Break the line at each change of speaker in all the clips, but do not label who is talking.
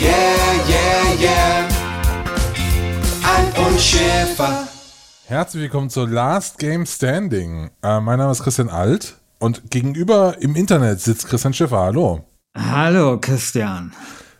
yeah, yeah, yeah. Alf und Schäfer.
Herzlich willkommen zur Last Game Standing. Äh, mein Name ist Christian Alt und gegenüber im Internet sitzt Christian Schiffer. Hallo.
Hallo, Christian.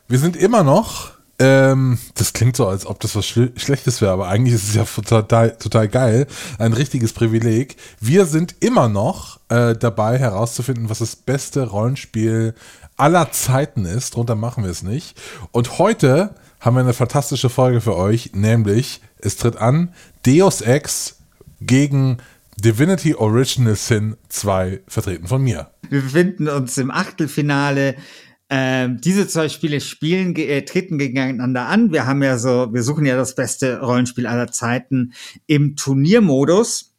Wir sind immer noch, ähm, das klingt so, als ob das was Schle Schlechtes wäre, aber eigentlich ist es ja total, total geil, ein richtiges Privileg. Wir sind immer noch äh, dabei herauszufinden, was das beste Rollenspiel aller Zeiten ist. Drunter machen wir es nicht. Und heute haben wir eine fantastische Folge für euch, nämlich es tritt an Deus Ex gegen Divinity Original Sin 2, vertreten von mir.
Wir befinden uns im Achtelfinale. Ähm, diese zwei Spiele spielen, äh, treten gegeneinander an. Wir haben ja so, wir suchen ja das beste Rollenspiel aller Zeiten im Turniermodus.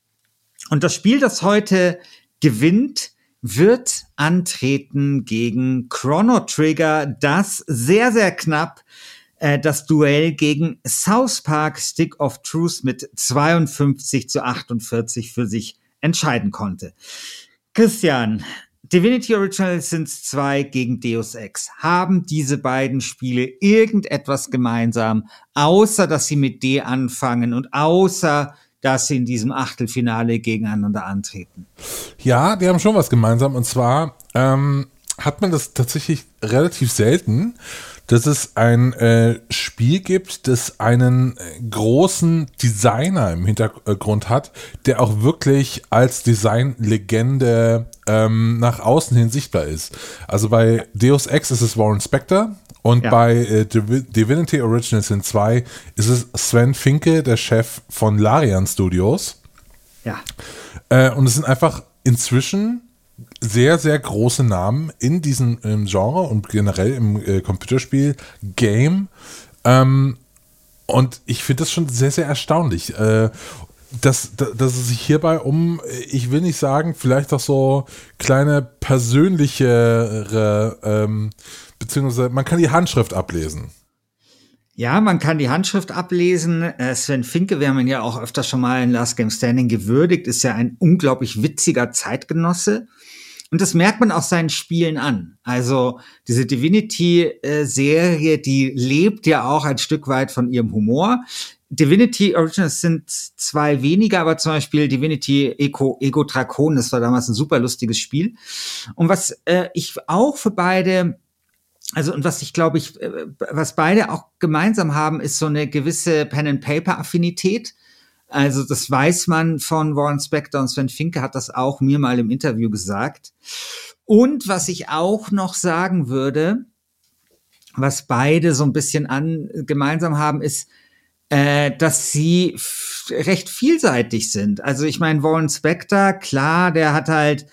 Und das Spiel, das heute gewinnt, wird antreten gegen Chrono Trigger, das sehr, sehr knapp äh, das Duell gegen South Park Stick of Truth mit 52 zu 48 für sich entscheiden konnte. Christian, Divinity Original Sins 2 gegen Deus Ex. Haben diese beiden Spiele irgendetwas gemeinsam, außer dass sie mit D anfangen und außer dass sie in diesem Achtelfinale gegeneinander antreten?
Ja, die haben schon was gemeinsam. Und zwar ähm, hat man das tatsächlich relativ selten, dass es ein äh, Spiel gibt, das einen äh, großen Designer im Hintergrund hat, der auch wirklich als Designlegende ähm, nach außen hin sichtbar ist. Also bei Deus Ex ist es Warren Spector und ja. bei äh, Div Divinity Original Sin 2 ist es Sven Finke, der Chef von Larian Studios.
Ja.
Äh, und es sind einfach inzwischen sehr, sehr große Namen in diesem Genre und generell im äh, Computerspiel Game. Ähm, und ich finde das schon sehr, sehr erstaunlich. Äh, dass, dass es sich hierbei um, ich will nicht sagen, vielleicht auch so kleine persönlichere, ähm, beziehungsweise man kann die Handschrift ablesen.
Ja, man kann die Handschrift ablesen. Äh, Sven Finke, wir haben ihn ja auch öfter schon mal in Last Game Standing gewürdigt, ist ja ein unglaublich witziger Zeitgenosse. Und das merkt man auch seinen Spielen an. Also diese Divinity-Serie, die lebt ja auch ein Stück weit von ihrem Humor. Divinity Originals sind zwei weniger, aber zum Beispiel Divinity Eco, Ego Drakon, das war damals ein super lustiges Spiel. Und was äh, ich auch für beide also und was ich glaube ich, äh, was beide auch gemeinsam haben, ist so eine gewisse Pen and Paper Affinität. Also das weiß man von Warren Spector und Sven Finke hat das auch mir mal im Interview gesagt. Und was ich auch noch sagen würde, was beide so ein bisschen an gemeinsam haben, ist, äh, dass sie recht vielseitig sind. Also ich meine, Warren Spector, klar, der hat halt,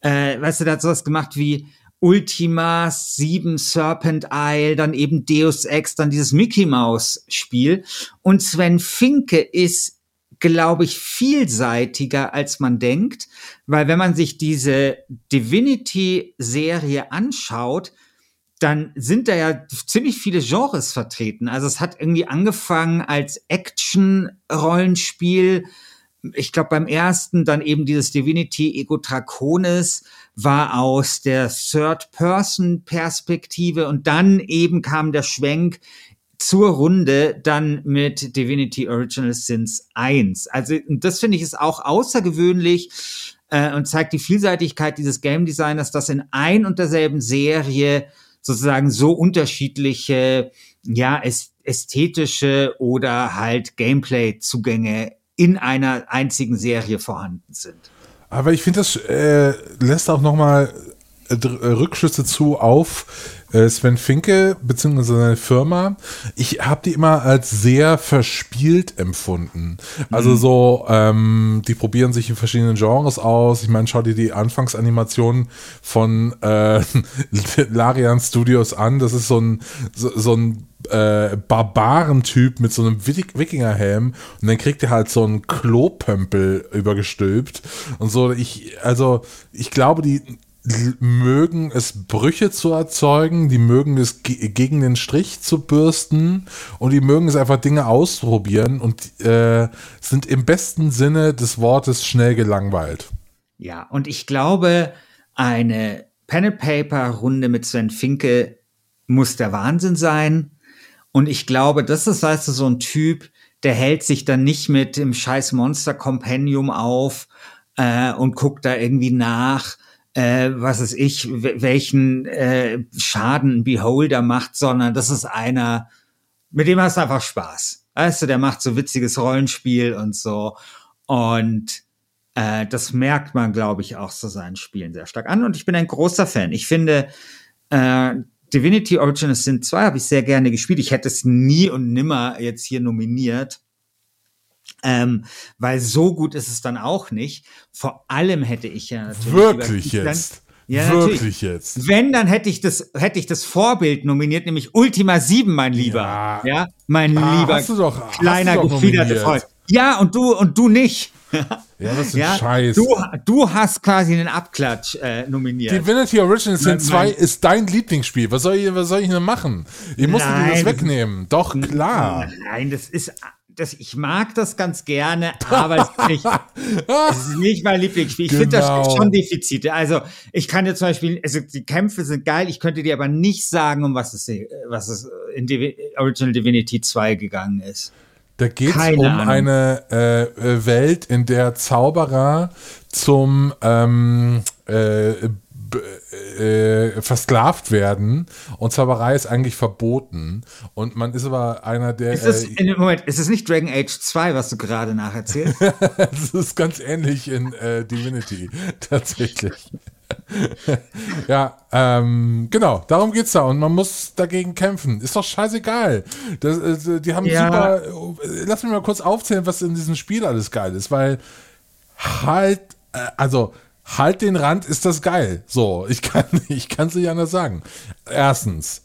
äh, weißt du, der hat sowas gemacht wie Ultima 7 Serpent Isle, dann eben Deus Ex, dann dieses Mickey Mouse Spiel. Und Sven Finke ist glaube ich, vielseitiger, als man denkt, weil wenn man sich diese Divinity-Serie anschaut, dann sind da ja ziemlich viele Genres vertreten. Also es hat irgendwie angefangen als Action-Rollenspiel. Ich glaube, beim ersten dann eben dieses Divinity Ego Draconis war aus der Third-Person-Perspektive und dann eben kam der Schwenk zur Runde dann mit Divinity Original Sins 1. Also das finde ich ist auch außergewöhnlich äh, und zeigt die Vielseitigkeit dieses Game Designers, dass in ein und derselben Serie sozusagen so unterschiedliche, ja, ästhetische oder halt Gameplay-Zugänge in einer einzigen Serie vorhanden sind.
Aber ich finde, das äh, lässt auch nochmal äh, Rückschlüsse zu auf äh, Sven Finke beziehungsweise seine Firma. Ich habe die immer als sehr verspielt empfunden. Also mhm. so, ähm, die probieren sich in verschiedenen Genres aus. Ich meine, schau dir die Anfangsanimation von äh, Larian Studios an. Das ist so ein, so, so ein äh, Barbarentyp mit so einem Wikingerhelm und dann kriegt er halt so einen Klopömpel übergestülpt und so. Ich, also, ich glaube, die mögen es Brüche zu erzeugen, die mögen es gegen den Strich zu bürsten und die mögen es einfach Dinge ausprobieren und äh, sind im besten Sinne des Wortes schnell gelangweilt.
Ja, und ich glaube, eine Pen and Paper Runde mit Sven Finke muss der Wahnsinn sein. Und ich glaube, das ist, du, so ein Typ, der hält sich dann nicht mit dem scheiß Monster Compendium auf äh, und guckt da irgendwie nach, äh, was ist ich, welchen äh, Schaden ein Beholder macht, sondern das ist einer, mit dem hast du einfach Spaß. Weißt du, der macht so witziges Rollenspiel und so. Und äh, das merkt man, glaube ich, auch so seinen Spielen sehr stark an. Und ich bin ein großer Fan. Ich finde, äh, Divinity Original Sin 2 habe ich sehr gerne gespielt. Ich hätte es nie und nimmer jetzt hier nominiert. Ähm, weil so gut ist es dann auch nicht. Vor allem hätte ich ja
natürlich. Wirklich jetzt. Ja, Wirklich natürlich. jetzt.
Wenn, dann hätte ich das, hätte ich das Vorbild nominiert, nämlich Ultima 7, mein Lieber. Ja, ja mein ah, lieber
hast du doch,
kleiner gefiederter Freund. Ja, und du, und du nicht.
Ja, das ist ja, Scheiß.
Du, du hast quasi einen Abklatsch äh, nominiert.
Divinity Original Sin 2 ist dein Lieblingsspiel. Was soll ich, was soll ich denn machen? Ich muss dir das wegnehmen. Doch, klar.
Nein, das ist das, ich mag das ganz gerne, aber es ist nicht, es ist nicht mein Lieblingsspiel. Ich genau. finde, da gibt schon Defizite. Also, ich kann dir zum Beispiel, also die Kämpfe sind geil, ich könnte dir aber nicht sagen, um was es, was es in Divi Original Divinity 2 gegangen ist.
Da geht es um Ahnung. eine äh, äh, Welt, in der Zauberer zum ähm, äh, äh, versklavt werden und Zauberei ist eigentlich verboten und man ist aber einer der.
Ist es, äh, Moment, ist es nicht Dragon Age 2, was du gerade nacherzählst?
das ist ganz ähnlich in äh, Divinity, tatsächlich. ja, ähm, genau, darum geht's da und man muss dagegen kämpfen. Ist doch scheißegal. Das, äh, die haben ja. super. Äh, lass mich mal kurz aufzählen, was in diesem Spiel alles geil ist, weil halt, äh, also halt den Rand, ist das geil. So, ich kann ich es nicht anders sagen. Erstens,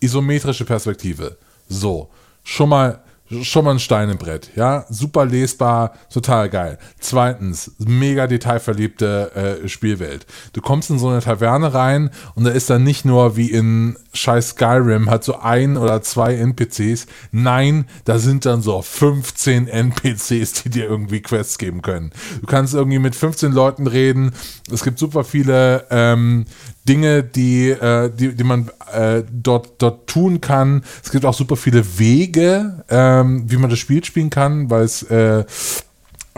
isometrische Perspektive. So, schon mal schon mal ein Stein im Brett, ja, super lesbar, total geil. Zweitens, mega detailverliebte äh, Spielwelt. Du kommst in so eine Taverne rein und da ist dann nicht nur wie in scheiß Skyrim hat so ein oder zwei NPCs. Nein, da sind dann so 15 NPCs, die dir irgendwie Quests geben können. Du kannst irgendwie mit 15 Leuten reden. Es gibt super viele ähm, Dinge, die, äh, die, die man äh, dort, dort tun kann. Es gibt auch super viele Wege, ähm, wie man das Spiel spielen kann, weil es äh,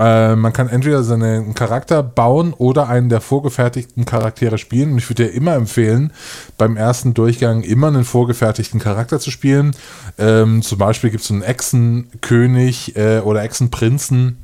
äh, man kann entweder seinen Charakter bauen oder einen der vorgefertigten Charaktere spielen. Und ich würde dir immer empfehlen, beim ersten Durchgang immer einen vorgefertigten Charakter zu spielen. Ähm, zum Beispiel gibt es einen Echsenkönig äh, oder Echsenprinzen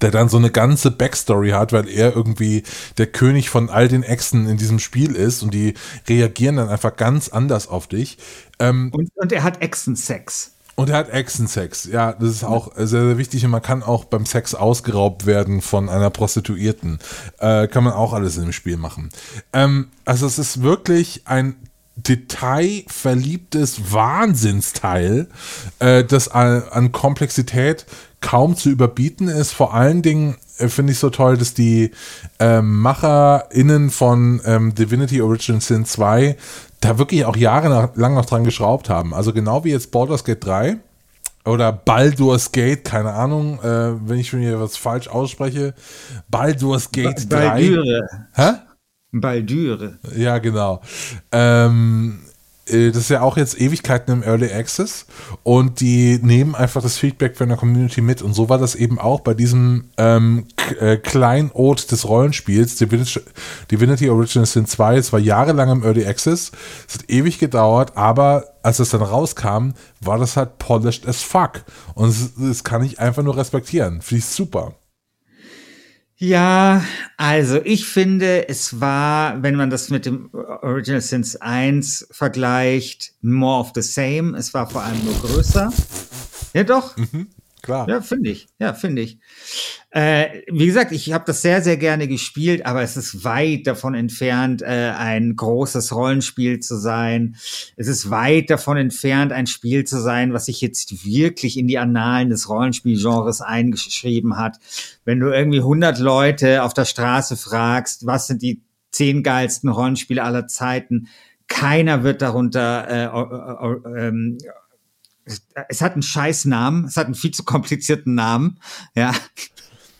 der dann so eine ganze Backstory hat, weil er irgendwie der König von all den Echsen in diesem Spiel ist und die reagieren dann einfach ganz anders auf dich.
Ähm, und, und er hat Echsensex.
Und er hat Echsensex, ja, das ist auch sehr, sehr wichtig und man kann auch beim Sex ausgeraubt werden von einer Prostituierten. Äh, kann man auch alles in dem Spiel machen. Ähm, also es ist wirklich ein detailverliebtes Wahnsinnsteil, äh, das an, an Komplexität kaum zu überbieten ist. Vor allen Dingen äh, finde ich so toll, dass die ähm, MacherInnen von ähm, Divinity Origin Sin 2 da wirklich auch jahrelang noch dran geschraubt haben. Also genau wie jetzt Baldur's Gate 3 oder Baldur's Gate, keine Ahnung, äh, wenn ich schon hier was falsch ausspreche. Baldur's Gate ba 3.
Baldyre. Hä? Baldyre.
Ja, genau. Ähm, äh, das ist ja auch jetzt Ewigkeiten im Early Access und die nehmen einfach das Feedback von der Community mit. Und so war das eben auch bei diesem ähm, äh, Kleinod des Rollenspiels, Divinity, Divinity Original Sin 2, es war jahrelang im Early Access, es hat ewig gedauert, aber als es dann rauskam, war das halt polished as fuck. Und das, das kann ich einfach nur respektieren, finde ich super.
Ja, also ich finde, es war, wenn man das mit dem Original Sins 1 vergleicht, more of the same. Es war vor allem nur größer. Ja, doch. Mhm. Klar. Ja, finde ich. Ja, finde ich. Äh, wie gesagt, ich habe das sehr, sehr gerne gespielt, aber es ist weit davon entfernt, äh, ein großes Rollenspiel zu sein. Es ist weit davon entfernt, ein Spiel zu sein, was sich jetzt wirklich in die Annalen des Rollenspielgenres eingeschrieben hat. Wenn du irgendwie 100 Leute auf der Straße fragst, was sind die zehn geilsten Rollenspiele aller Zeiten, keiner wird darunter äh, äh, äh, es hat einen scheiß Namen, es hat einen viel zu komplizierten Namen, ja.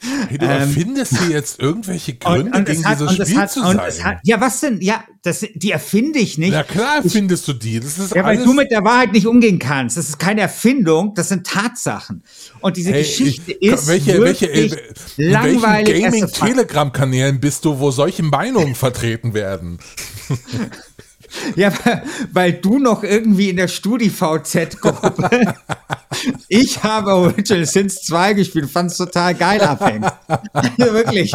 Hey, du ähm, erfindest hier jetzt irgendwelche Gründe und, und gegen hat, dieses Spiel hat, zu sein. Hat,
ja, was denn? Ja, das, die erfinde ich nicht.
Ja klar erfindest du die. Das ist
ja, weil du mit der Wahrheit nicht umgehen kannst. Das ist keine Erfindung, das sind Tatsachen. Und diese hey, Geschichte ich, ist welche, welche, äh, langweilig.
In welchen Gaming-Telegram-Kanälen bist du, wo solche Meinungen vertreten werden?
Ja, weil du noch irgendwie in der StudiVZ-Gruppe. ich habe Original Sins 2 gespielt, fand es total geil abhängt. Also wirklich.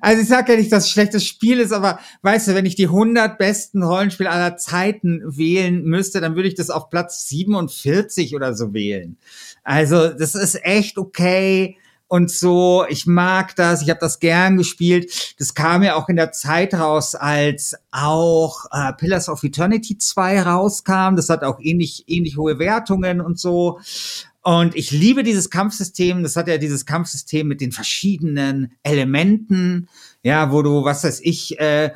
Also ich sage ja nicht, dass es ein schlechtes Spiel ist, aber weißt du, wenn ich die 100 besten Rollenspiele aller Zeiten wählen müsste, dann würde ich das auf Platz 47 oder so wählen. Also das ist echt okay und so. Ich mag das, ich habe das gern gespielt. Das kam ja auch in der Zeit raus, als auch äh, Pillars of Eternity 2 rauskam. Das hat auch ähnlich, ähnlich hohe Wertungen und so. Und ich liebe dieses Kampfsystem. Das hat ja dieses Kampfsystem mit den verschiedenen Elementen, ja, wo du, was weiß ich, äh,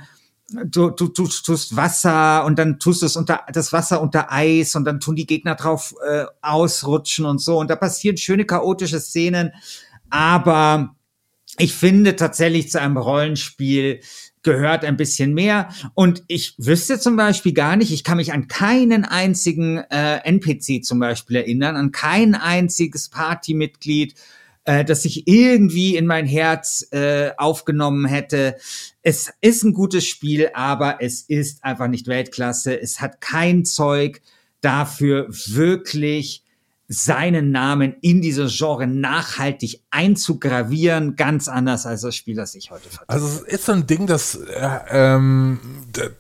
du, du, du tust Wasser und dann tust du es unter das Wasser unter Eis und dann tun die Gegner drauf äh, ausrutschen und so und da passieren schöne chaotische Szenen aber ich finde tatsächlich zu einem Rollenspiel gehört ein bisschen mehr. Und ich wüsste zum Beispiel gar nicht, ich kann mich an keinen einzigen äh, NPC zum Beispiel erinnern, an kein einziges Partymitglied, äh, das ich irgendwie in mein Herz äh, aufgenommen hätte. Es ist ein gutes Spiel, aber es ist einfach nicht Weltklasse. Es hat kein Zeug dafür wirklich seinen Namen in dieses Genre nachhaltig einzugravieren, ganz anders als das Spiel, das ich heute
vertrete. Also es ist so ein Ding, das, äh, ähm,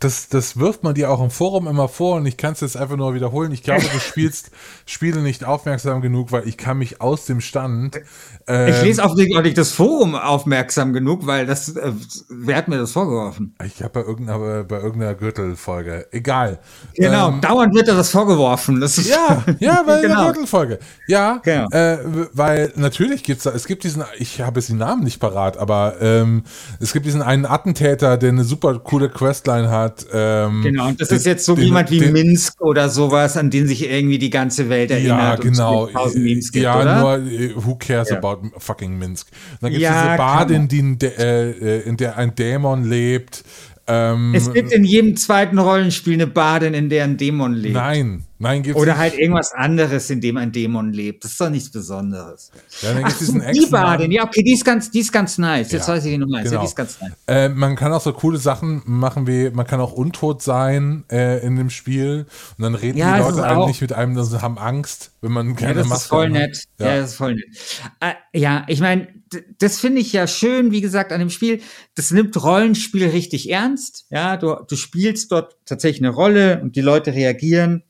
das, das wirft man dir auch im Forum immer vor und ich kann es jetzt einfach nur wiederholen. Ich glaube, du spielst Spiele nicht aufmerksam genug, weil ich kann mich aus dem Stand.
Ähm, ich lese auch nicht, auch nicht das Forum aufmerksam genug, weil das, äh, wer hat mir das vorgeworfen?
Ich habe bei irgendeiner, bei irgendeiner Gürtelfolge. Egal.
Genau, ähm, dauernd wird dir das vorgeworfen. Das ist
ja, ja, bei genau. der Gürtelfolge. Ja, genau. äh, weil natürlich gibt's da, es gibt diesen, ich habe jetzt den Namen nicht parat, aber ähm, es gibt diesen einen Attentäter, der eine super coole Questline hat. Ähm,
genau, und das den, ist jetzt so den, jemand wie den, Minsk oder sowas, an den sich irgendwie die ganze Welt erinnert.
Ja, genau. Gibt, ja, oder? nur äh, who cares ja. about fucking Minsk. Und dann gibt es ja, diese Badin, die in, de, äh, in der ein Dämon lebt.
Ähm, es gibt in jedem zweiten Rollenspiel eine Badin, in der ein Dämon lebt.
Nein, nein,
gibt's Oder nicht. halt irgendwas anderes, in dem ein Dämon lebt. Das ist doch nichts Besonderes.
Ja, dann gibt's diesen
so, die Badin, ja, okay, die ist ganz, die ist ganz nice. Jetzt ja, weiß ich, wie du meinst. Genau. Ja, die ist
ganz nice. Äh, man kann auch so coole Sachen machen wie, man kann auch untot sein äh, in dem Spiel und dann reden ja, die Leute eigentlich mit einem, und haben Angst, wenn man keine
ja, das
Maske
ist voll nett. Ja. ja, das ist voll nett. Äh, ja, ich meine, das finde ich ja schön, wie gesagt, an dem Spiel. Das nimmt Rollenspiel richtig ernst. Ja, du, du spielst dort tatsächlich eine Rolle und die Leute reagieren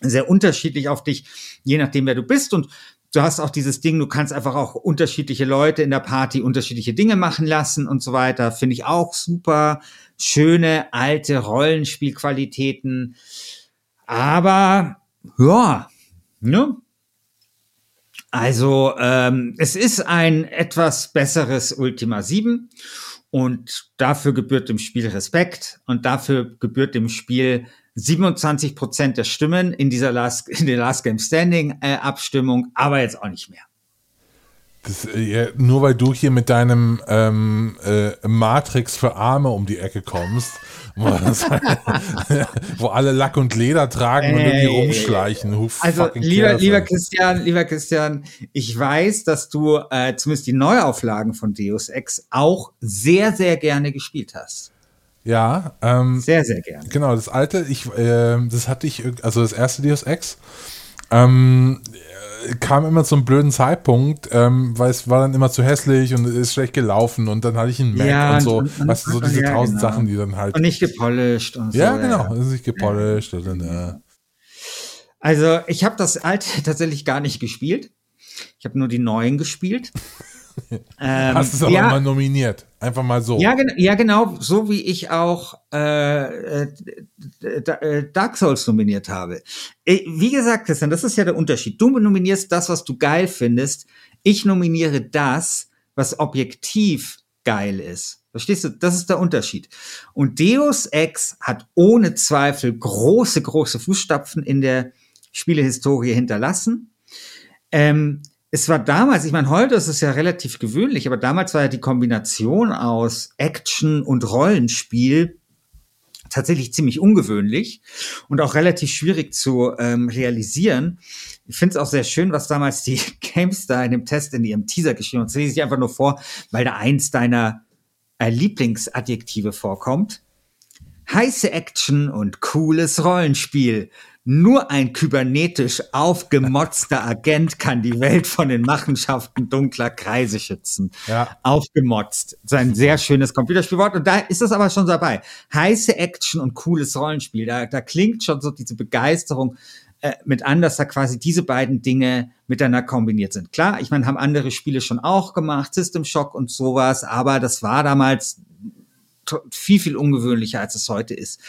sehr unterschiedlich auf dich, je nachdem, wer du bist. Und du hast auch dieses Ding, du kannst einfach auch unterschiedliche Leute in der Party unterschiedliche Dinge machen lassen und so weiter. Finde ich auch super. Schöne, alte Rollenspielqualitäten. Aber, ja, ne? Also ähm, es ist ein etwas besseres Ultima 7 und dafür gebührt dem Spiel Respekt und dafür gebührt dem Spiel 27 Prozent der Stimmen in dieser Last, in der Last Game Standing äh, Abstimmung, aber jetzt auch nicht mehr.
Das, äh, nur weil du hier mit deinem ähm, äh, Matrix für Arme um die Ecke kommst, wo, das, wo alle Lack und Leder tragen und irgendwie rumschleichen. Who
Also lieber, lieber? Christian, lieber Christian, ich weiß, dass du äh, zumindest die Neuauflagen von Deus Ex auch sehr, sehr gerne gespielt hast.
Ja, ähm,
Sehr, sehr gerne.
Genau, das alte, ich, äh, das hatte ich, also das erste Deus Ex, ähm, äh, kam immer zum blöden Zeitpunkt, ähm, weil es war dann immer zu hässlich und ist schlecht gelaufen und dann hatte ich einen Mac
Ja,
und so,
und- und-
weißt du, so diese
ja,
tausend
genau.
Sachen, die dann halt,
Und nicht gepolished und so.
ja, genau, ist nicht gepolished und dann, äh,
Also ich habe das alte tatsächlich gar nicht gespielt. Ich habe nur die neuen gespielt. Ähm,
hast es aber
ja,
mal nominiert, einfach mal so.
Ja, gen ja, genau, so wie ich auch äh, äh, äh, Dark Souls nominiert habe. Äh, Wie gesagt, Christian, das ist ja der Unterschied. Du nominierst das, was du geil findest. Ich nominiere das, was objektiv geil ist. Verstehst du? Das ist der Unterschied. Und Deus Ex hat ohne Zweifel große, große Fußstapfen in der Spielehistorie hinterlassen. Ähm, es war damals, ich meine, heute ist es ja relativ gewöhnlich, aber damals war ja die Kombination aus Action und Rollenspiel tatsächlich ziemlich ungewöhnlich und auch relativ schwierig zu ähm, realisieren. Ich finde es auch sehr schön, was damals die GameStar in dem Test in ihrem Teaser geschrieben haben. Das lese ich einfach nur vor, weil da eins deiner äh, Lieblingsadjektive vorkommt. Heiße Action und cooles Rollenspiel. Nur ein kybernetisch aufgemotzter Agent kann die Welt von den Machenschaften dunkler Kreise schützen.
Ja.
Aufgemotzt. So ein sehr schönes Computerspielwort. Und da ist es aber schon dabei. Heiße Action und cooles Rollenspiel. Da, da klingt schon so diese Begeisterung äh, mit an, dass da quasi diese beiden Dinge miteinander kombiniert sind. Klar, ich meine, haben andere Spiele schon auch gemacht, System Shock und sowas, aber das war damals viel, viel ungewöhnlicher, als es heute ist.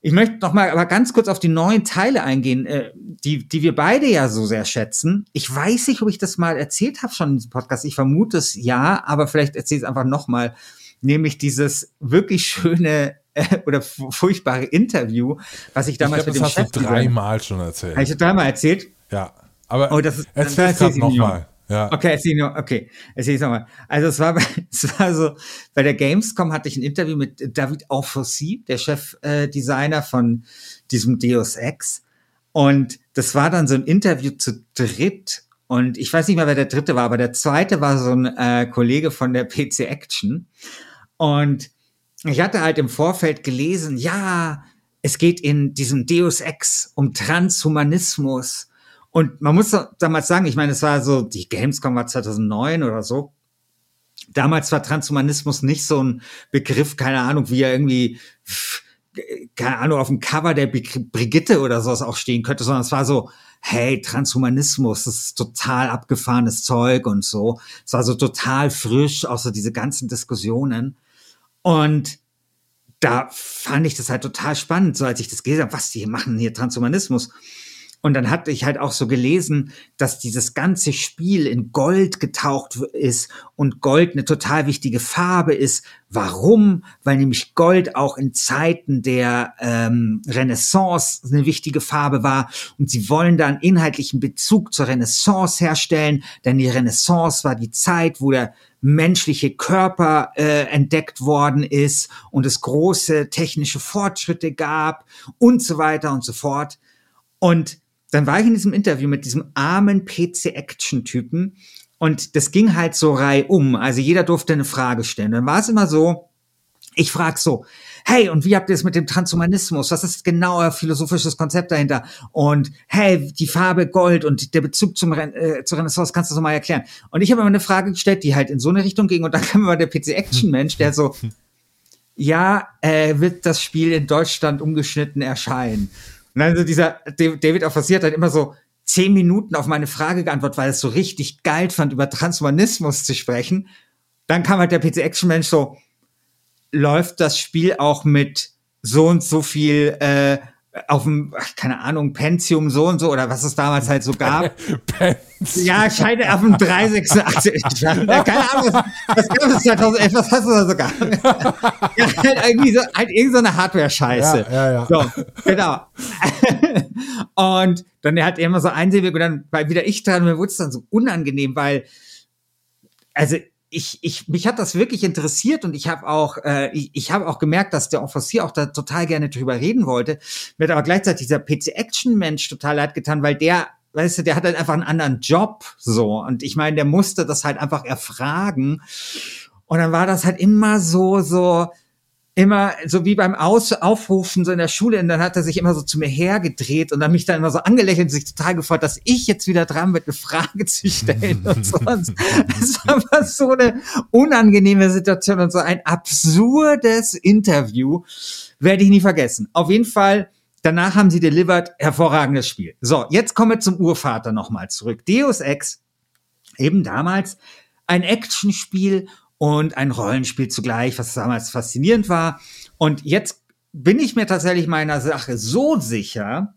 Ich möchte noch mal aber ganz kurz auf die neuen Teile eingehen, äh, die, die wir beide ja so sehr schätzen. Ich weiß nicht, ob ich das mal erzählt habe schon in diesem Podcast. Ich vermute es ja, aber vielleicht erzähle ich es einfach noch mal. Nämlich dieses wirklich schöne äh, oder fu- furchtbare Interview, was ich
ich
damals
glaube,
mit
das
dem
hast du
Chef
dreimal schon erzählt.
Habe ich dreimal erzählt?
ja, aber
Oh, das ist-
erzähl es gerade
ich
nochmal. Ja.
Okay, erzähl noch, okay, erzähl ich nochmal. Also es war, es war so, bei der Gamescom hatte ich ein Interview mit David Aufossi, der Chefdesigner äh, von diesem Deus Ex. Und das war dann so ein Interview zu dritt. Und ich weiß nicht mehr, wer der dritte war, aber der zweite war so ein äh, Kollege von der PC Action. Und ich hatte halt im Vorfeld gelesen, ja, es geht in diesem Deus Ex um Transhumanismus. Und man muss damals sagen, ich meine, es war so, die Gamescom war 2009 oder so. Damals war Transhumanismus nicht so ein Begriff, keine Ahnung, wie er irgendwie, keine Ahnung, auf dem Cover der Brig- Brigitte oder sowas auch stehen könnte, sondern es war so, hey, Transhumanismus, das ist total abgefahrenes Zeug und so. Es war so total frisch, außer diese ganzen Diskussionen. Und da fand ich das halt total spannend, so als ich das gelesen habe, was die hier machen, hier Transhumanismus. Und dann hatte ich halt auch so gelesen, dass dieses ganze Spiel in Gold getaucht ist und Gold eine total wichtige Farbe ist. Warum? Weil nämlich Gold auch in Zeiten der ähm, Renaissance eine wichtige Farbe war. Und sie wollen da einen inhaltlichen Bezug zur Renaissance herstellen, denn die Renaissance war die Zeit, wo der menschliche Körper äh, entdeckt worden ist und es große technische Fortschritte gab und so weiter und so fort. Und dann war ich in diesem Interview mit diesem armen PC-Action-Typen und das ging halt so reihum. Also jeder durfte eine Frage stellen. Dann war es immer so, ich frage so, hey, und wie habt ihr es mit dem Transhumanismus? Was ist genau euer philosophisches Konzept dahinter? Und hey, die Farbe Gold und der Bezug zum Ren äh, zur Renaissance, kannst du das mal erklären? Und ich habe immer eine Frage gestellt, die halt in so eine Richtung ging und dann kam immer der PC-Action-Mensch, der so, ja, äh, wird das Spiel in Deutschland umgeschnitten erscheinen? Und dann so dieser David Offizier hat halt immer so zehn Minuten auf meine Frage geantwortet, weil er es so richtig geil fand, über Transhumanismus zu sprechen. Dann kam halt der PC-Action-Mensch so, läuft das Spiel auch mit so und so viel äh, auf dem, keine Ahnung, Pentium so und so oder was es damals halt so gab.
Pens.
Ja, scheine auf dem 386. ja, keine Ahnung, was, was gab es 2011? Was hast du da sogar? ja, halt irgendwie so, halt irgend so eine Hardware-Scheiße.
Ja, ja, ja.
So, genau. und dann hat er immer so einsilbig und dann war wieder ich dran mir wurde es dann so unangenehm, weil also ich, ich, mich hat das wirklich interessiert und ich habe auch, äh, ich, ich habe auch gemerkt, dass der Offizier auch da total gerne drüber reden wollte. Mir hat aber gleichzeitig dieser PC-Action-Mensch total leid getan, weil der, weißt du, der hat halt einfach einen anderen Job, so. Und ich meine, der musste das halt einfach erfragen. Und dann war das halt immer so, so, immer so wie beim Aus Aufrufen so in der Schule und dann hat er sich immer so zu mir hergedreht und dann mich dann immer so angelächelt und sich total gefreut, dass ich jetzt wieder dran bin, eine Frage zu stellen und so. Das war so eine unangenehme Situation und so ein absurdes Interview. Werde ich nie vergessen. Auf jeden Fall, danach haben sie delivered, hervorragendes Spiel. So, jetzt kommen wir zum Urvater nochmal zurück. Deus Ex, eben damals ein Actionspiel und ein Rollenspiel zugleich, was damals faszinierend war. Und jetzt bin ich mir tatsächlich meiner Sache so sicher,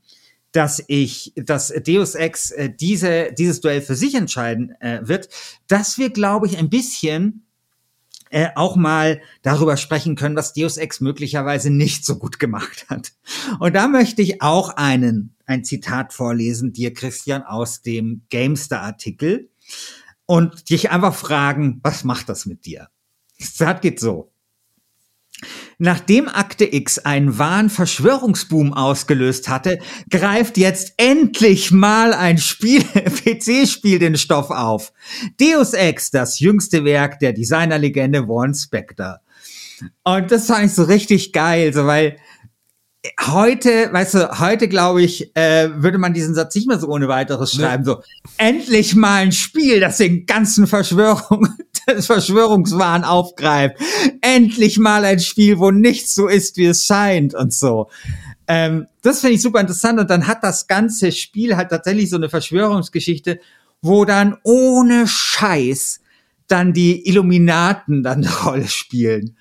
dass ich, dass Deus Ex äh, diese, dieses Duell für sich entscheiden äh, wird, dass wir, glaube ich, ein bisschen äh, auch mal darüber sprechen können, was Deus Ex möglicherweise nicht so gut gemacht hat. Und da möchte ich auch einen, ein Zitat vorlesen, dir, Christian, aus dem Gamestar-Artikel und dich einfach fragen, was macht das mit dir? Das geht so. Nachdem Akte X einen wahren Verschwörungsboom ausgelöst hatte, greift jetzt endlich mal ein Spiel, PC-Spiel den Stoff auf. Deus Ex, das jüngste Werk der Designerlegende Warren Spector. Und das fand ich so richtig geil, so weil heute, weißt du, heute glaube ich, äh, würde man diesen Satz nicht mehr so ohne weiteres schreiben. Nee. So, endlich mal ein Spiel, das den ganzen Verschwörung, das Verschwörungswahn aufgreift. Endlich mal ein Spiel, wo nichts so ist, wie es scheint und so. Ähm, das finde ich super interessant. Und dann hat das ganze Spiel halt tatsächlich so eine Verschwörungsgeschichte, wo dann ohne Scheiß dann die Illuminaten dann eine Rolle spielen.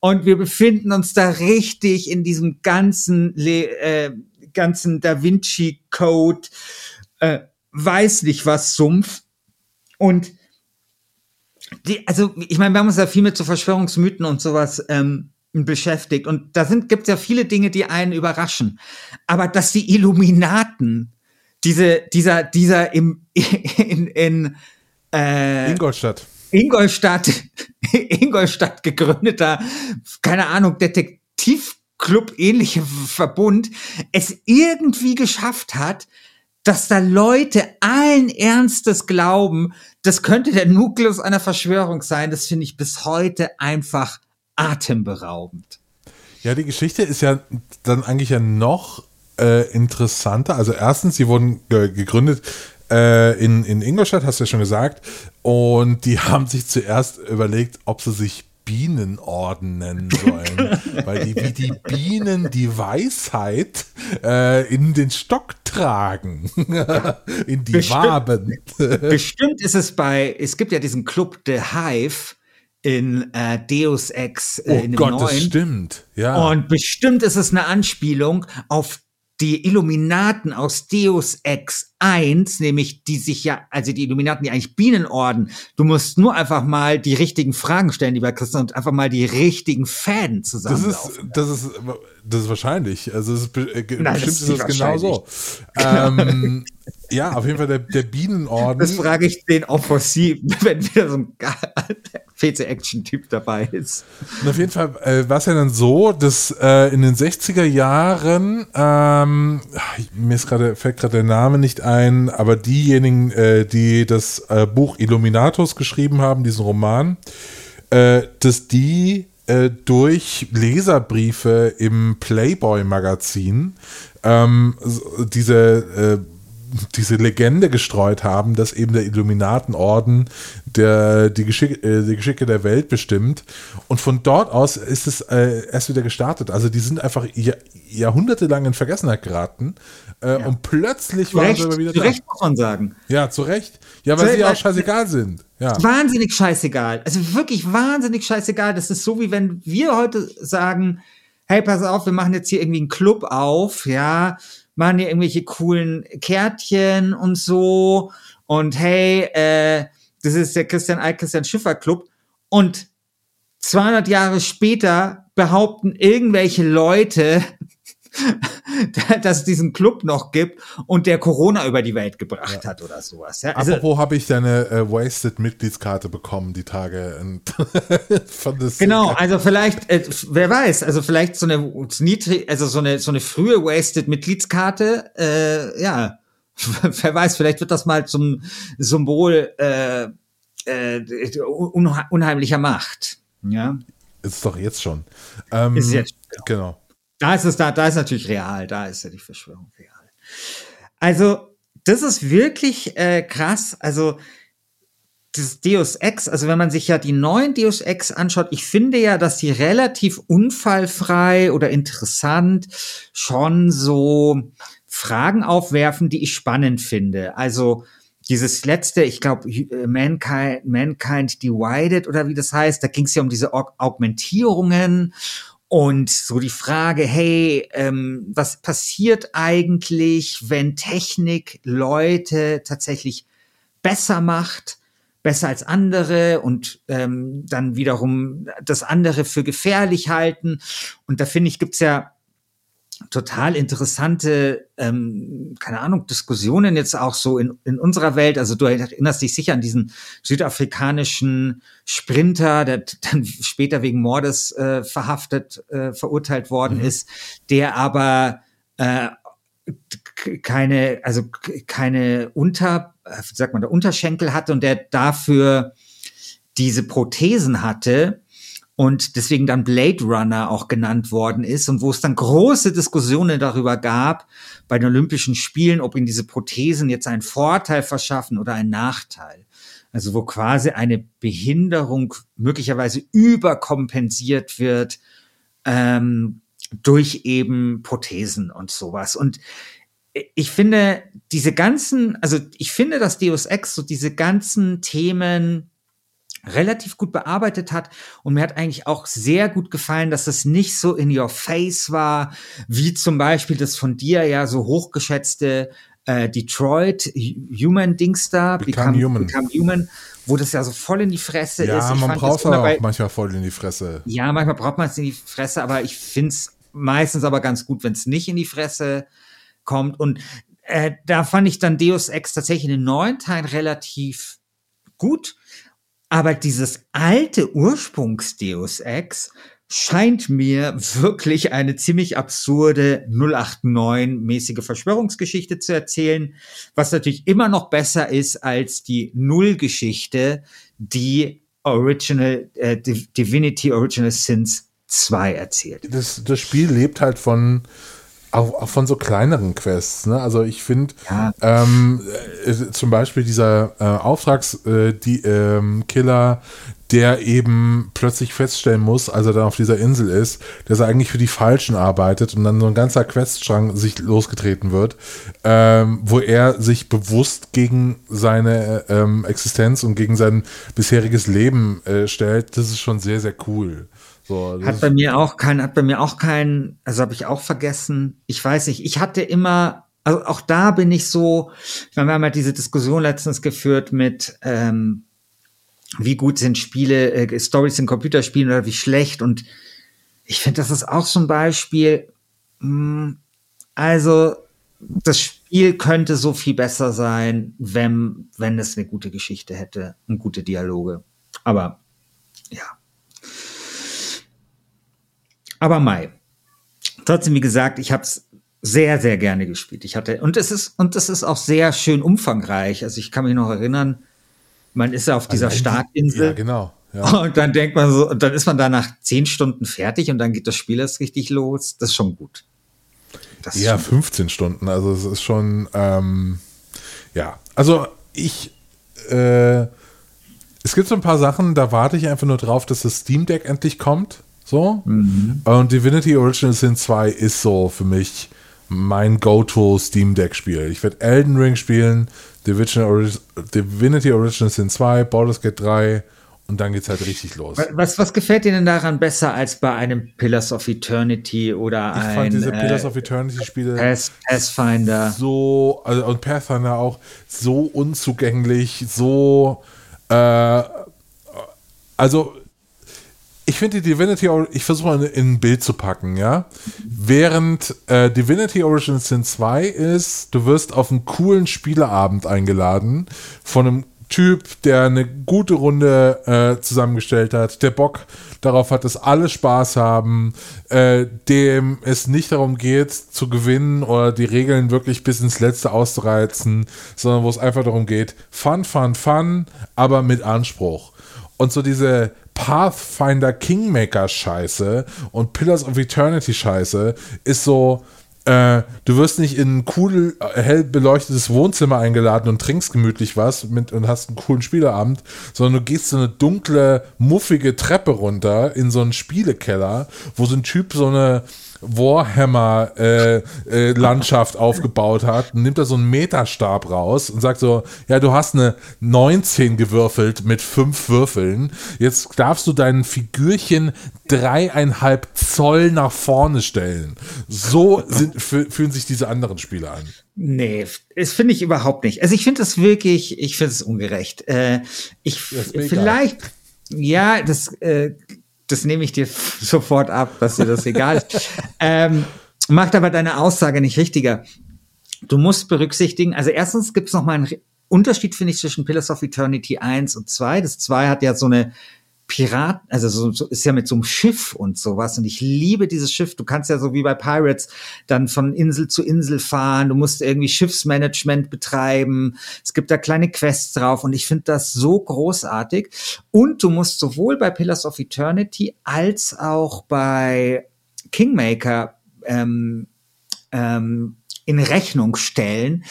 Und wir befinden uns da richtig in diesem ganzen, äh, ganzen Da Vinci Code, äh, weiß nicht was Sumpf. Und die, also ich meine, wir haben uns ja viel mit so Verschwörungsmythen und sowas ähm, beschäftigt. Und da sind gibt's ja viele Dinge, die einen überraschen. Aber dass die Illuminaten, diese, dieser, dieser im, in, in
äh, Ingolstadt
Ingolstadt, Ingolstadt gegründeter, keine Ahnung, Detektivclub ähnliche Verbund es irgendwie geschafft hat, dass da Leute allen Ernstes glauben, das könnte der Nukleus einer Verschwörung sein. Das finde ich bis heute einfach atemberaubend.
Ja, die Geschichte ist ja dann eigentlich ja noch äh, interessanter. Also erstens, sie wurden äh, gegründet äh, in, in Ingolstadt, hast du ja schon gesagt. Und die haben sich zuerst überlegt, ob sie sich Bienenorden nennen sollen, weil die wie die Bienen die Weisheit äh, in den Stock tragen, in die bestimmt, Waben.
bestimmt ist es bei, es gibt ja diesen Club The Hive in äh, Deus Ex
äh, oh in dem Gott, neuen. das stimmt, ja.
Und bestimmt ist es eine Anspielung auf die Illuminaten aus Deus Ex 1, nämlich die sich ja, also die Illuminaten, die eigentlich Bienenorden, du musst nur einfach mal die richtigen Fragen stellen, lieber Christian, und einfach mal die richtigen Fäden zusammenlaufen.
Das ist, das ist, das ist wahrscheinlich. Also es ist, äh, Nein, bestimmt ist, ist das genau so. Ähm, ja, auf jeden Fall der, der Bienenorden.
Das frage ich den auch vor Sie, wenn wieder so ein PC-Action-Typ dabei ist.
Und auf jeden Fall äh, war es ja dann so, dass äh, in den 60er Jahren, ähm, mir ist gerade, fällt gerade der Name nicht ein, aber diejenigen, äh, die das äh, Buch Illuminatus geschrieben haben, diesen Roman, äh, dass die äh, durch Leserbriefe im Playboy-Magazin ähm, diese äh, diese Legende gestreut haben, dass eben der Illuminatenorden der, die, Geschick, äh, die Geschicke der Welt bestimmt. Und von dort aus ist es äh, erst wieder gestartet. Also die sind einfach Jahr, jahrhundertelang in Vergessenheit geraten. Äh, ja. Und plötzlich waren sie aber wieder
zu da. Zu Recht muss man sagen.
Ja, zu Recht. Ja, weil sie auch scheißegal sind. Ja.
Wahnsinnig scheißegal. Also wirklich wahnsinnig scheißegal. Das ist so, wie wenn wir heute sagen, hey, pass auf, wir machen jetzt hier irgendwie einen Club auf, ja, machen hier irgendwelche coolen Kärtchen und so. Und hey, äh, das ist der Christian Alt Christian Schiffer Club. Und 200 Jahre später behaupten irgendwelche Leute, dass es diesen Club noch gibt und der Corona über die Welt gebracht ja. hat oder sowas. Ja,
also, Apropos habe ich deine äh, Wasted-Mitgliedskarte bekommen die Tage.
genau, also vielleicht, äh, wer weiß, also vielleicht so eine also so eine so eine frühe Wasted-Mitgliedskarte, äh, ja, wer weiß, vielleicht wird das mal zum Symbol äh, äh, unheimlicher Macht. Ja.
Ist doch jetzt schon. Ähm,
ist jetzt.
Genau. genau.
Da ist es da, da ist natürlich real, da ist ja die Verschwörung real. Also, das ist wirklich äh, krass. Also, das Deus Ex, also wenn man sich ja die neuen Deus Ex anschaut, ich finde ja, dass die relativ unfallfrei oder interessant schon so Fragen aufwerfen, die ich spannend finde. Also dieses letzte, ich glaube, äh, Mankind, Mankind Divided oder wie das heißt, da ging es ja um diese Aug Augmentierungen und so die Frage, hey, ähm, was passiert eigentlich, wenn Technik Leute tatsächlich besser macht, besser als andere und ähm, dann wiederum das andere für gefährlich halten? Und da finde ich, gibt's ja total interessante, ähm, keine Ahnung, Diskussionen jetzt auch so in, in unserer Welt. Also du erinnerst dich sicher an diesen südafrikanischen Sprinter, der dann später wegen Mordes äh, verhaftet, äh, verurteilt worden mhm. ist, der aber äh, keine, also keine Unter, äh, wie sagt man, der Unterschenkel hatte und der dafür diese Prothesen hatte, und deswegen dann Blade Runner auch genannt worden ist und wo es dann große Diskussionen darüber gab bei den Olympischen Spielen, ob ihnen diese Prothesen jetzt einen Vorteil verschaffen oder einen Nachteil. Also wo quasi eine Behinderung möglicherweise überkompensiert wird ähm, durch eben Prothesen und sowas. Und ich finde diese ganzen, also ich finde, dass Deus Ex so diese ganzen Themen relativ gut bearbeitet hat. Und mir hat eigentlich auch sehr gut gefallen, dass es nicht so in your face war, wie zum Beispiel das von dir ja so hochgeschätzte äh, Detroit Human Dings da,
Become, Become, Human.
Become Human, wo das ja so voll in die Fresse
ja,
ist.
Ja, man braucht es auch manchmal voll in die Fresse.
Ja, manchmal braucht man es in die Fresse, aber ich finde es meistens aber ganz gut, wenn es nicht in die Fresse kommt. Und äh, da fand ich dann Deus Ex tatsächlich in den neuen Teilen relativ gut. Aber dieses alte Ursprungs-Deus Ex scheint mir wirklich eine ziemlich absurde 089-mäßige Verschwörungsgeschichte zu erzählen, was natürlich immer noch besser ist als die Null-Geschichte, die Original äh, Divinity Original Sins 2 erzählt.
Das, das Spiel lebt halt von auch, auch von so kleineren Quests. Ne? Also ich finde ja. ähm, äh, zum Beispiel dieser äh, Auftragskiller, äh, ähm, der eben plötzlich feststellen muss, als er dann auf dieser Insel ist, dass er eigentlich für die Falschen arbeitet und dann so ein ganzer Queststrang sich losgetreten wird, ähm, wo er sich bewusst gegen seine ähm, Existenz und gegen sein bisheriges Leben äh, stellt. Das ist schon sehr, sehr cool.
So, hat bei mir auch kein, hat bei mir auch kein, also habe ich auch vergessen. Ich weiß nicht, ich hatte immer, also auch da bin ich so, ich meine, wir haben ja diese Diskussion letztens geführt mit, ähm, wie gut sind Spiele, äh, Stories in Computerspielen oder wie schlecht. Und ich finde, das ist auch so ein Beispiel. Mh, hm, also, das Spiel könnte so viel besser sein, wenn, wenn es eine gute Geschichte hätte und gute Dialoge. Aber ja. Aber Mai. Trotzdem, wie gesagt, ich habe es sehr, sehr gerne gespielt. Ich hatte, und es ist, und es ist auch sehr schön umfangreich. Also ich kann mich noch erinnern, man ist ja auf dieser also, Startinsel. Ja,
genau. Ja.
Und dann denkt man so, und dann ist man da nach zehn Stunden fertig und dann geht das Spiel erst richtig los. Das ist schon gut.
Das ja, 15 gut. Stunden. Also es ist schon, ähm, ja. Also ich, äh, es gibt so ein paar Sachen, da warte ich einfach nur drauf, dass das Steam Deck endlich kommt. So. Mhm. Und Divinity Original Sin 2 ist so für mich mein Go-To Steam Deck-Spiel. Ich werde Elden Ring spielen, Divinity Original Sin 2, Baldur's Gate 3 und dann geht's halt richtig los.
Was, was gefällt dir denn daran besser als bei einem Pillars of Eternity oder
ich
ein. Ich
fand diese äh, Pillars of Eternity Spiele.
Path, Pathfinder.
So, also, und Pathfinder auch so unzugänglich, so. Äh, also, ich finde die Divinity, ich versuche mal in ein Bild zu packen, ja. Während äh, Divinity Original Sin 2 ist, du wirst auf einen coolen Spieleabend eingeladen von einem Typ, der eine gute Runde äh, zusammengestellt hat, der Bock darauf hat, dass alle Spaß haben, äh, dem es nicht darum geht, zu gewinnen oder die Regeln wirklich bis ins Letzte auszureizen, sondern wo es einfach darum geht, Fun, Fun, Fun, aber mit Anspruch. Und so diese Pathfinder Kingmaker Scheiße und Pillars of Eternity Scheiße ist so, äh, du wirst nicht in ein cool, äh, hell beleuchtetes Wohnzimmer eingeladen und trinkst gemütlich was mit, und hast einen coolen Spieleabend, sondern du gehst so eine dunkle, muffige Treppe runter in so einen Spielekeller, wo so ein Typ so eine Warhammer-Landschaft äh, äh, aufgebaut hat, nimmt da so einen Meterstab raus und sagt so, ja, du hast eine 19 gewürfelt mit fünf Würfeln, jetzt darfst du dein Figürchen dreieinhalb Zoll nach vorne stellen. So sind, fühlen sich diese anderen Spiele an.
Nee, das finde ich überhaupt nicht. Also ich finde das wirklich, ich finde es ungerecht. Äh, ich vielleicht, ja, das äh, das nehme ich dir sofort ab, dass dir das egal ist. ähm, macht aber deine Aussage nicht richtiger. Du musst berücksichtigen, also erstens gibt es noch mal einen Unterschied, finde ich, zwischen Pillars of Eternity 1 und 2. Das 2 hat ja so eine Pirat, also so, so ist ja mit so einem Schiff und sowas. Und ich liebe dieses Schiff. Du kannst ja so wie bei Pirates dann von Insel zu Insel fahren. Du musst irgendwie Schiffsmanagement betreiben. Es gibt da kleine Quests drauf und ich finde das so großartig. Und du musst sowohl bei Pillars of Eternity als auch bei Kingmaker ähm, ähm, in Rechnung stellen,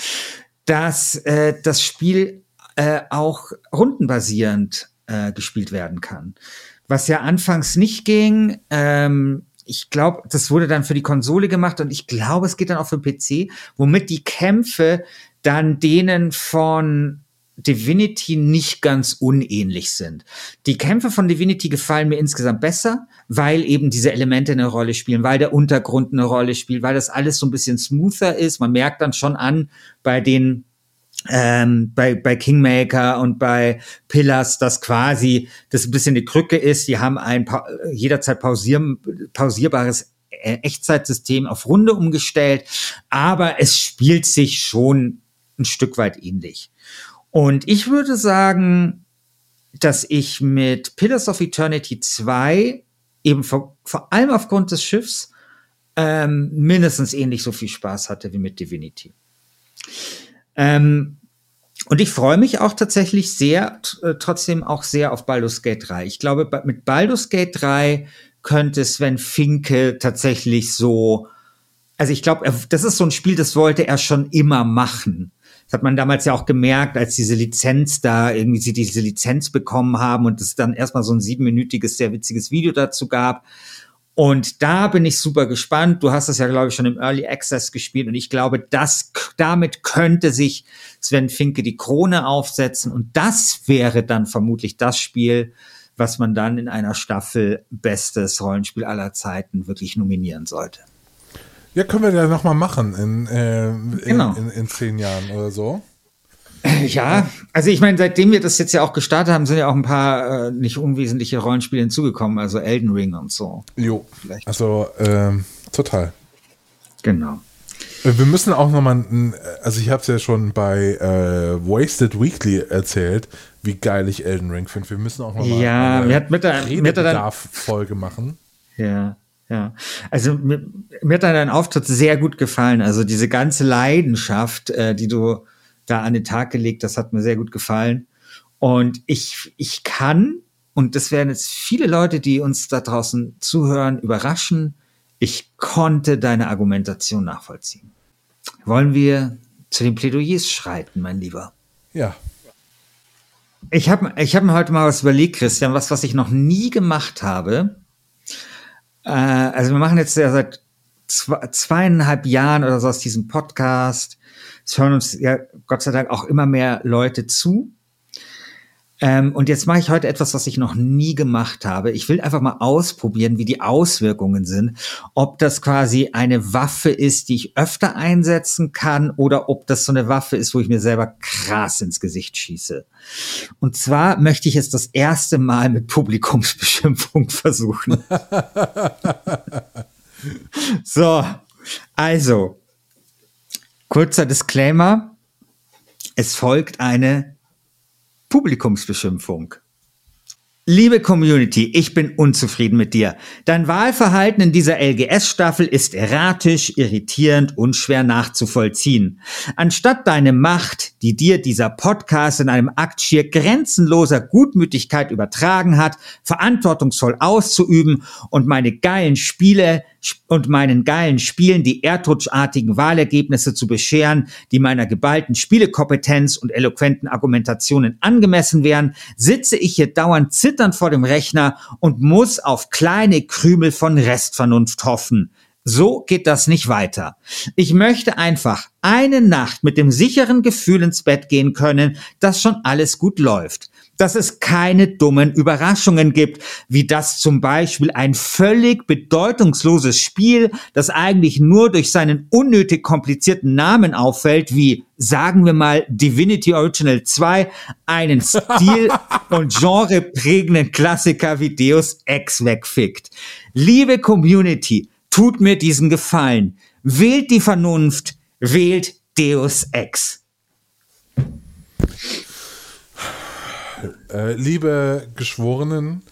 dass äh, das Spiel äh, auch rundenbasierend äh, gespielt werden kann. Was ja anfangs nicht ging, ähm, ich glaube, das wurde dann für die Konsole gemacht und ich glaube, es geht dann auch für PC, womit die Kämpfe dann denen von Divinity nicht ganz unähnlich sind. Die Kämpfe von Divinity gefallen mir insgesamt besser, weil eben diese Elemente eine Rolle spielen, weil der Untergrund eine Rolle spielt, weil das alles so ein bisschen smoother ist. Man merkt dann schon an bei den ähm, bei, bei Kingmaker und bei Pillars, dass quasi das ein bisschen die Krücke ist. Die haben ein pa jederzeit pausieren, pausierbares äh, Echtzeitsystem auf Runde umgestellt, aber es spielt sich schon ein Stück weit ähnlich. Und ich würde sagen, dass ich mit Pillars of Eternity 2 eben vor, vor allem aufgrund des Schiffs ähm, mindestens ähnlich so viel Spaß hatte wie mit Divinity. Ähm, und ich freue mich auch tatsächlich sehr, äh, trotzdem auch sehr auf Baldur's Gate 3. Ich glaube, mit Baldur's Gate 3 könnte Sven Finke tatsächlich so, also ich glaube, das ist so ein Spiel, das wollte er schon immer machen. Das hat man damals ja auch gemerkt, als diese Lizenz da, irgendwie sie diese Lizenz bekommen haben und es dann erstmal so ein siebenminütiges, sehr witziges Video dazu gab. Und da bin ich super gespannt. Du hast das ja, glaube ich, schon im Early Access gespielt. Und ich glaube, das, damit könnte sich Sven Finke die Krone aufsetzen. Und das wäre dann vermutlich das Spiel, was man dann in einer Staffel Bestes Rollenspiel aller Zeiten wirklich nominieren sollte.
Ja, können wir ja nochmal machen in, äh, genau. in, in, in zehn Jahren oder so.
Ja, also ich meine, seitdem wir das jetzt ja auch gestartet haben, sind ja auch ein paar äh, nicht unwesentliche Rollenspiele hinzugekommen, also Elden Ring und so.
Jo, Vielleicht. also ähm, total.
Genau.
Äh, wir müssen auch nochmal, also ich habe es ja schon bei äh, Wasted Weekly erzählt, wie geil ich Elden Ring finde. Wir müssen auch nochmal
ja, eine hat mit der,
Redebedarf-Folge machen.
Ja. Ja, also mir, mir hat dein Auftritt sehr gut gefallen. Also diese ganze Leidenschaft, äh, die du da an den Tag gelegt. Das hat mir sehr gut gefallen. Und ich, ich kann, und das werden jetzt viele Leute, die uns da draußen zuhören, überraschen, ich konnte deine Argumentation nachvollziehen. Wollen wir zu den Plädoyers schreiten, mein Lieber?
Ja.
Ich habe ich hab mir heute mal was überlegt, Christian, was, was ich noch nie gemacht habe. Äh, also wir machen jetzt ja seit zwei, zweieinhalb Jahren oder so aus diesem Podcast es hören uns ja Gott sei Dank auch immer mehr Leute zu. Ähm, und jetzt mache ich heute etwas, was ich noch nie gemacht habe. Ich will einfach mal ausprobieren, wie die Auswirkungen sind. Ob das quasi eine Waffe ist, die ich öfter einsetzen kann, oder ob das so eine Waffe ist, wo ich mir selber krass ins Gesicht schieße. Und zwar möchte ich es das erste Mal mit Publikumsbeschimpfung versuchen. So, also, kurzer Disclaimer. Es folgt eine Publikumsbeschimpfung. Liebe Community, ich bin unzufrieden mit dir. Dein Wahlverhalten in dieser LGS-Staffel ist erratisch, irritierend und schwer nachzuvollziehen. Anstatt deine Macht, die dir dieser Podcast in einem Akt schier grenzenloser Gutmütigkeit übertragen hat, verantwortungsvoll auszuüben und meine geilen Spiele und meinen geilen Spielen die erdrutschartigen Wahlergebnisse zu bescheren, die meiner geballten Spielekompetenz und eloquenten Argumentationen angemessen wären, sitze ich hier dauernd zitternd vor dem Rechner und muss auf kleine Krümel von Restvernunft hoffen. So geht das nicht weiter. Ich möchte einfach eine Nacht mit dem sicheren Gefühl ins Bett gehen können, dass schon alles gut läuft dass es keine dummen Überraschungen gibt, wie das zum Beispiel ein völlig bedeutungsloses Spiel, das eigentlich nur durch seinen unnötig komplizierten Namen auffällt, wie sagen wir mal Divinity Original 2, einen Stil- und genreprägenden Klassiker wie Deus Ex wegfickt. Liebe Community, tut mir diesen Gefallen. Wählt die Vernunft, wählt Deus Ex.
Äh, liebe Geschworenen,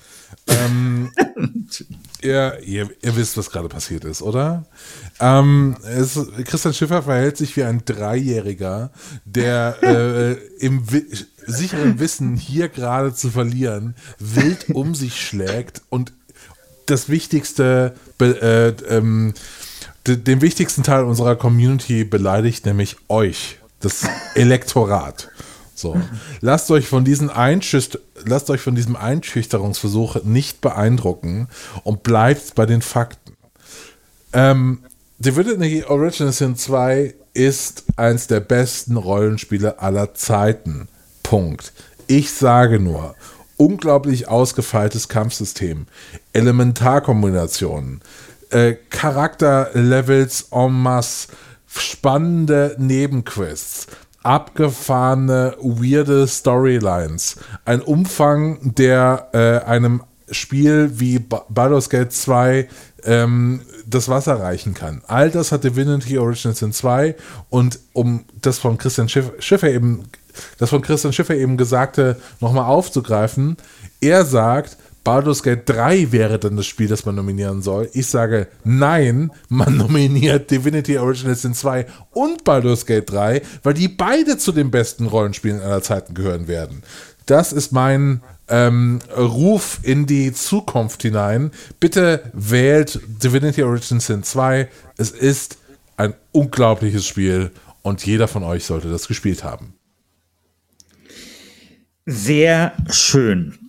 ähm, ihr, ihr, ihr, wisst, was gerade passiert ist, oder? Ähm, es, Christian Schiffer verhält sich wie ein Dreijähriger, der äh, im wi sicheren Wissen, hier gerade zu verlieren, wild um sich schlägt und das Wichtigste, äh, ähm, den wichtigsten Teil unserer Community beleidigt, nämlich euch, das Elektorat. So. Lasst euch von diesen Einschücht lasst euch von diesem Einschüchterungsversuch nicht beeindrucken und bleibt bei den Fakten. Ähm, Divinity Original Sin 2 ist eins der besten Rollenspiele aller Zeiten. Punkt. Ich sage nur, unglaublich ausgefeiltes Kampfsystem, Elementarkombinationen, äh, Charakterlevels en masse, spannende Nebenquests, abgefahrene, weirde Storylines. Ein Umfang, der äh, einem Spiel wie Baldur's Gate 2 ähm, das Wasser reichen kann. All das hat Divinity Original Sin 2 und um das von Christian Schiff, Schiffer eben, das von Christian Schiffer eben Gesagte nochmal aufzugreifen, er sagt, Baldur's Gate 3 wäre dann das Spiel, das man nominieren soll. Ich sage nein, man nominiert Divinity Original Sin 2 und Baldur's Gate 3, weil die beide zu den besten Rollenspielen aller Zeiten gehören werden. Das ist mein ähm, Ruf in die Zukunft hinein. Bitte wählt Divinity Original Sin 2. Es ist ein unglaubliches Spiel und jeder von euch sollte das gespielt haben.
Sehr schön.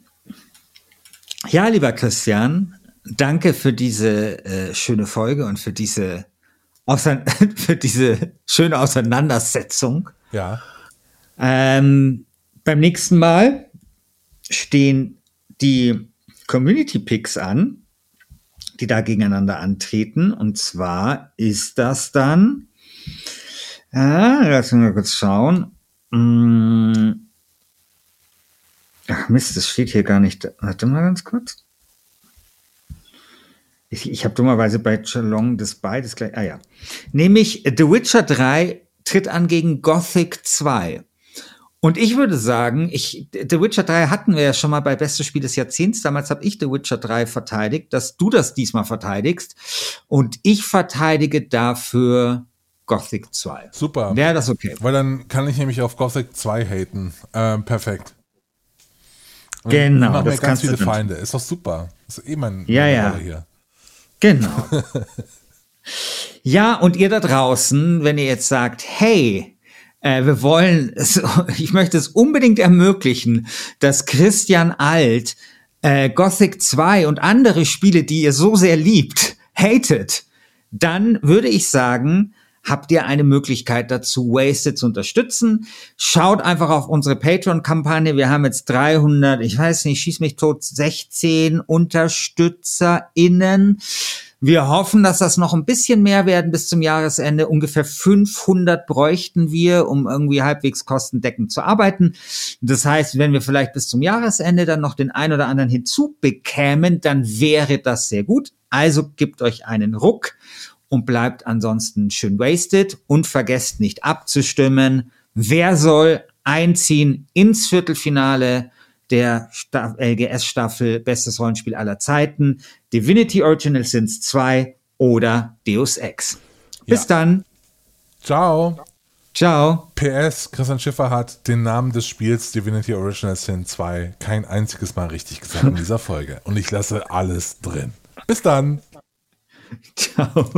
Ja, lieber Christian, danke für diese äh, schöne Folge und für diese, für diese schöne Auseinandersetzung.
Ja.
Ähm, beim nächsten Mal stehen die Community Picks an, die da gegeneinander antreten. Und zwar ist das dann, äh, lass uns mal kurz schauen. Mmh, Ach Mist, das steht hier gar nicht. Warte mal ganz kurz. Ich, ich habe dummerweise bei Chalong das beides gleich. Ah ja. Nämlich The Witcher 3 tritt an gegen Gothic 2. Und ich würde sagen, ich, The Witcher 3 hatten wir ja schon mal bei Beste Spiel des Jahrzehnts. Damals habe ich The Witcher 3 verteidigt, dass du das diesmal verteidigst. Und ich verteidige dafür Gothic 2.
Super.
Wäre das okay?
Weil dann kann ich nämlich auf Gothic 2 haten. Ähm, perfekt.
Genau.
Machen das ganz viele Feinde. Ist doch super. Ist eh mein
ja, ja. hier. Genau. ja, und ihr da draußen, wenn ihr jetzt sagt, hey, äh, wir wollen, es, ich möchte es unbedingt ermöglichen, dass Christian Alt äh, Gothic 2 und andere Spiele, die ihr so sehr liebt, hatet, dann würde ich sagen, habt ihr eine Möglichkeit dazu, Wasted zu unterstützen. Schaut einfach auf unsere Patreon-Kampagne. Wir haben jetzt 300, ich weiß nicht, schieß mich tot, 16 UnterstützerInnen. Wir hoffen, dass das noch ein bisschen mehr werden bis zum Jahresende. Ungefähr 500 bräuchten wir, um irgendwie halbwegs kostendeckend zu arbeiten. Das heißt, wenn wir vielleicht bis zum Jahresende dann noch den ein oder anderen hinzubekämen, dann wäre das sehr gut. Also gebt euch einen Ruck und bleibt ansonsten schön wasted und vergesst nicht abzustimmen. Wer soll einziehen ins Viertelfinale? der LGS-Staffel Bestes Rollenspiel aller Zeiten, Divinity Original Sins 2 oder Deus Ex. Bis ja. dann.
Ciao.
Ciao.
PS, Christian Schiffer hat den Namen des Spiels Divinity Original Sin 2 kein einziges Mal richtig gesagt in dieser Folge. Und ich lasse alles drin. Bis dann. Ciao.